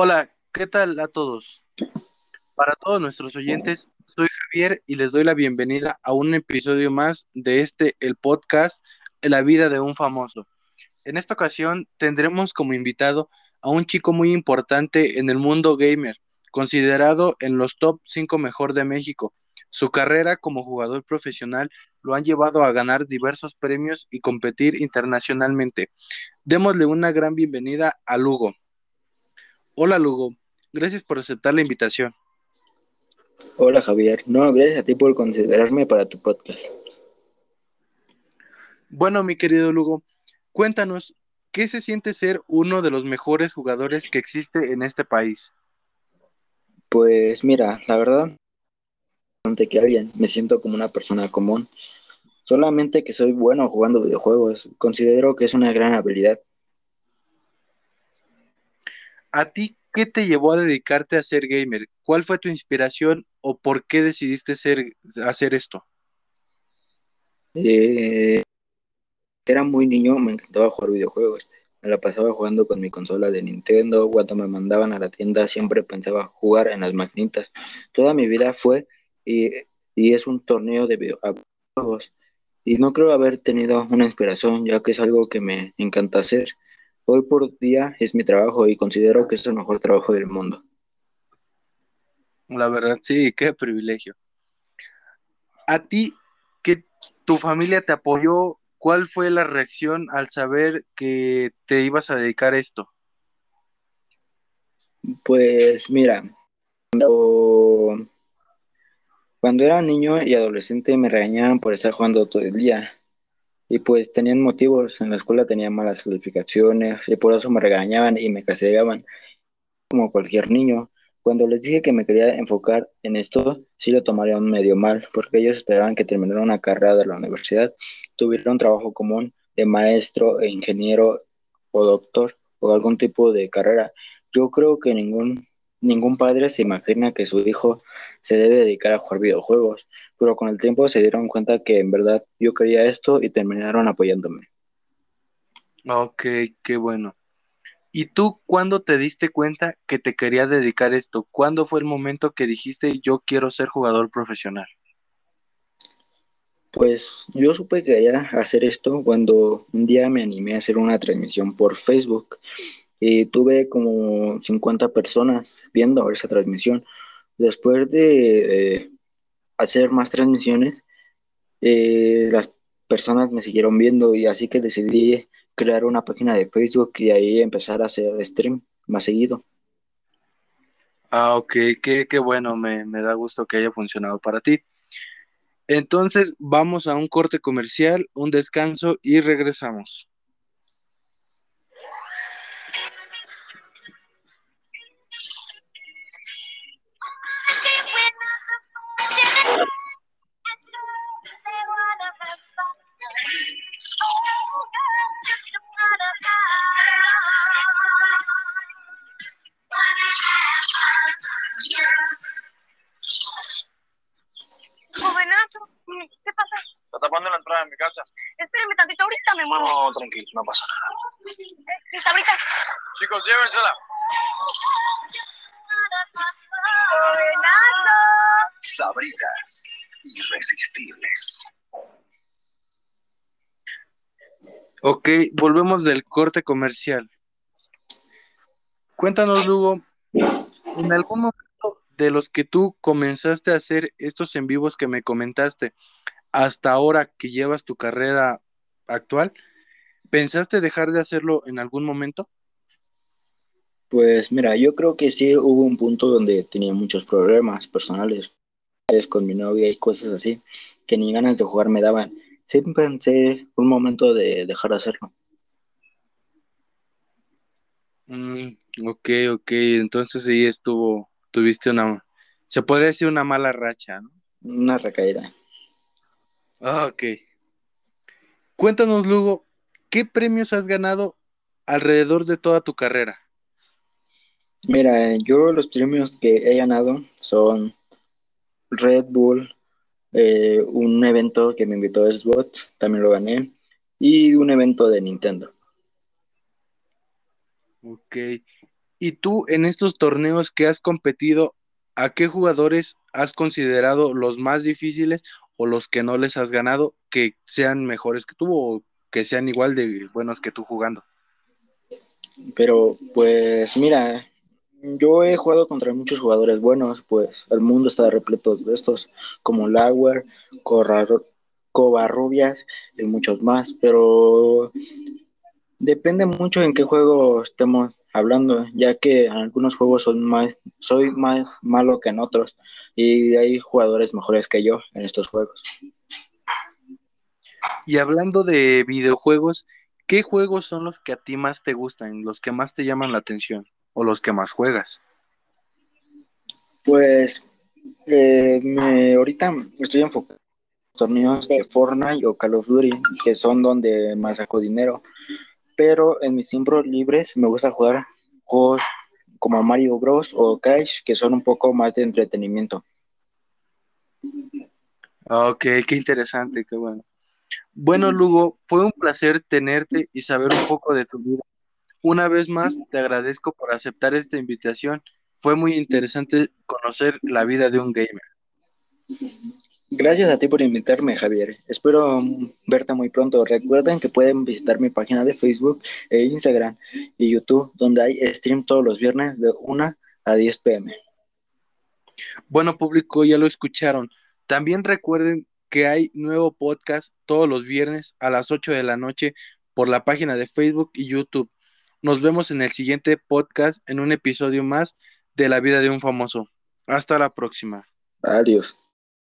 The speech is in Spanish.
Hola, ¿qué tal a todos? Para todos nuestros oyentes, soy Javier y les doy la bienvenida a un episodio más de este, el podcast La vida de un famoso. En esta ocasión tendremos como invitado a un chico muy importante en el mundo gamer, considerado en los top 5 mejor de México. Su carrera como jugador profesional lo han llevado a ganar diversos premios y competir internacionalmente. Démosle una gran bienvenida a Lugo. Hola Lugo, gracias por aceptar la invitación. Hola Javier, no, gracias a ti por considerarme para tu podcast. Bueno, mi querido Lugo, cuéntanos, ¿qué se siente ser uno de los mejores jugadores que existe en este país? Pues mira, la verdad, ante que alguien, me siento como una persona común, solamente que soy bueno jugando videojuegos, considero que es una gran habilidad. ¿A ti qué te llevó a dedicarte a ser gamer? ¿Cuál fue tu inspiración o por qué decidiste ser, hacer esto? Eh, era muy niño, me encantaba jugar videojuegos. Me la pasaba jugando con mi consola de Nintendo. Cuando me mandaban a la tienda siempre pensaba jugar en las maquinitas. Toda mi vida fue y, y es un torneo de videojuegos. Y no creo haber tenido una inspiración, ya que es algo que me encanta hacer. Hoy por día es mi trabajo y considero que es el mejor trabajo del mundo. La verdad, sí, qué privilegio. A ti, que tu familia te apoyó, ¿cuál fue la reacción al saber que te ibas a dedicar a esto? Pues mira, cuando, cuando era niño y adolescente me regañaban por estar jugando todo el día y pues tenían motivos, en la escuela tenía malas calificaciones y por eso me regañaban y me castigaban como cualquier niño. Cuando les dije que me quería enfocar en esto, sí lo tomarían medio mal, porque ellos esperaban que terminara una carrera de la universidad, tuviera un trabajo común de maestro e ingeniero o doctor o algún tipo de carrera. Yo creo que ningún Ningún padre se imagina que su hijo se debe dedicar a jugar videojuegos, pero con el tiempo se dieron cuenta que en verdad yo quería esto y terminaron apoyándome. Ok, qué bueno. ¿Y tú cuándo te diste cuenta que te querías dedicar esto? ¿Cuándo fue el momento que dijiste yo quiero ser jugador profesional? Pues yo supe que quería hacer esto cuando un día me animé a hacer una transmisión por Facebook y tuve como 50 personas viendo esa transmisión. Después de hacer más transmisiones, eh, las personas me siguieron viendo y así que decidí crear una página de Facebook y ahí empezar a hacer stream más seguido. Ah, ok, qué, qué bueno, me, me da gusto que haya funcionado para ti. Entonces, vamos a un corte comercial, un descanso y regresamos. Tapando la entrada de mi casa. Espérame tantito, ahorita me muevo. No, tranquilo, no pasa nada. Eh, Mis tablitas. Chicos, llévensela. Sabritas irresistibles. Ok, volvemos del corte comercial. Cuéntanos, Lugo, en algún momento de los que tú comenzaste a hacer estos en vivos que me comentaste, hasta ahora que llevas tu carrera actual, ¿pensaste dejar de hacerlo en algún momento? Pues mira, yo creo que sí hubo un punto donde tenía muchos problemas personales con mi novia y cosas así, que ni ganas de jugar me daban. Sí pensé un momento de dejar de hacerlo. Mm, ok, ok, entonces sí estuvo, tuviste una, se podría decir una mala racha, ¿no? Una recaída. Ah, ok. Cuéntanos, Lugo, ¿qué premios has ganado alrededor de toda tu carrera? Mira, yo los premios que he ganado son Red Bull, eh, un evento que me invitó Xbox, también lo gané, y un evento de Nintendo. Ok. Y tú en estos torneos que has competido, ¿a qué jugadores has considerado los más difíciles o los que no les has ganado que sean mejores que tú o que sean igual de buenos que tú jugando? Pero pues mira, yo he jugado contra muchos jugadores buenos, pues el mundo está repleto de estos, como Lauer, Corrar- Covarrubias y muchos más, pero depende mucho en qué juego estemos hablando, ya que en algunos juegos son más, soy más malo que en otros y hay jugadores mejores que yo en estos juegos. Y hablando de videojuegos, ¿qué juegos son los que a ti más te gustan, los que más te llaman la atención o los que más juegas? Pues eh, me, ahorita estoy enfocado en torneos de Fortnite o Call of Duty, que son donde más saco dinero. Pero en mis tiempos libres me gusta jugar juegos como Mario Bros. o Crash, que son un poco más de entretenimiento. Ok, qué interesante, qué bueno. Bueno, Lugo, fue un placer tenerte y saber un poco de tu vida. Una vez más, te agradezco por aceptar esta invitación. Fue muy interesante conocer la vida de un gamer. Gracias a ti por invitarme, Javier. Espero mm, verte muy pronto. Recuerden que pueden visitar mi página de Facebook e Instagram y YouTube, donde hay stream todos los viernes de 1 a 10 pm. Bueno, público, ya lo escucharon. También recuerden que hay nuevo podcast todos los viernes a las 8 de la noche por la página de Facebook y YouTube. Nos vemos en el siguiente podcast en un episodio más de la vida de un famoso. Hasta la próxima. Adiós.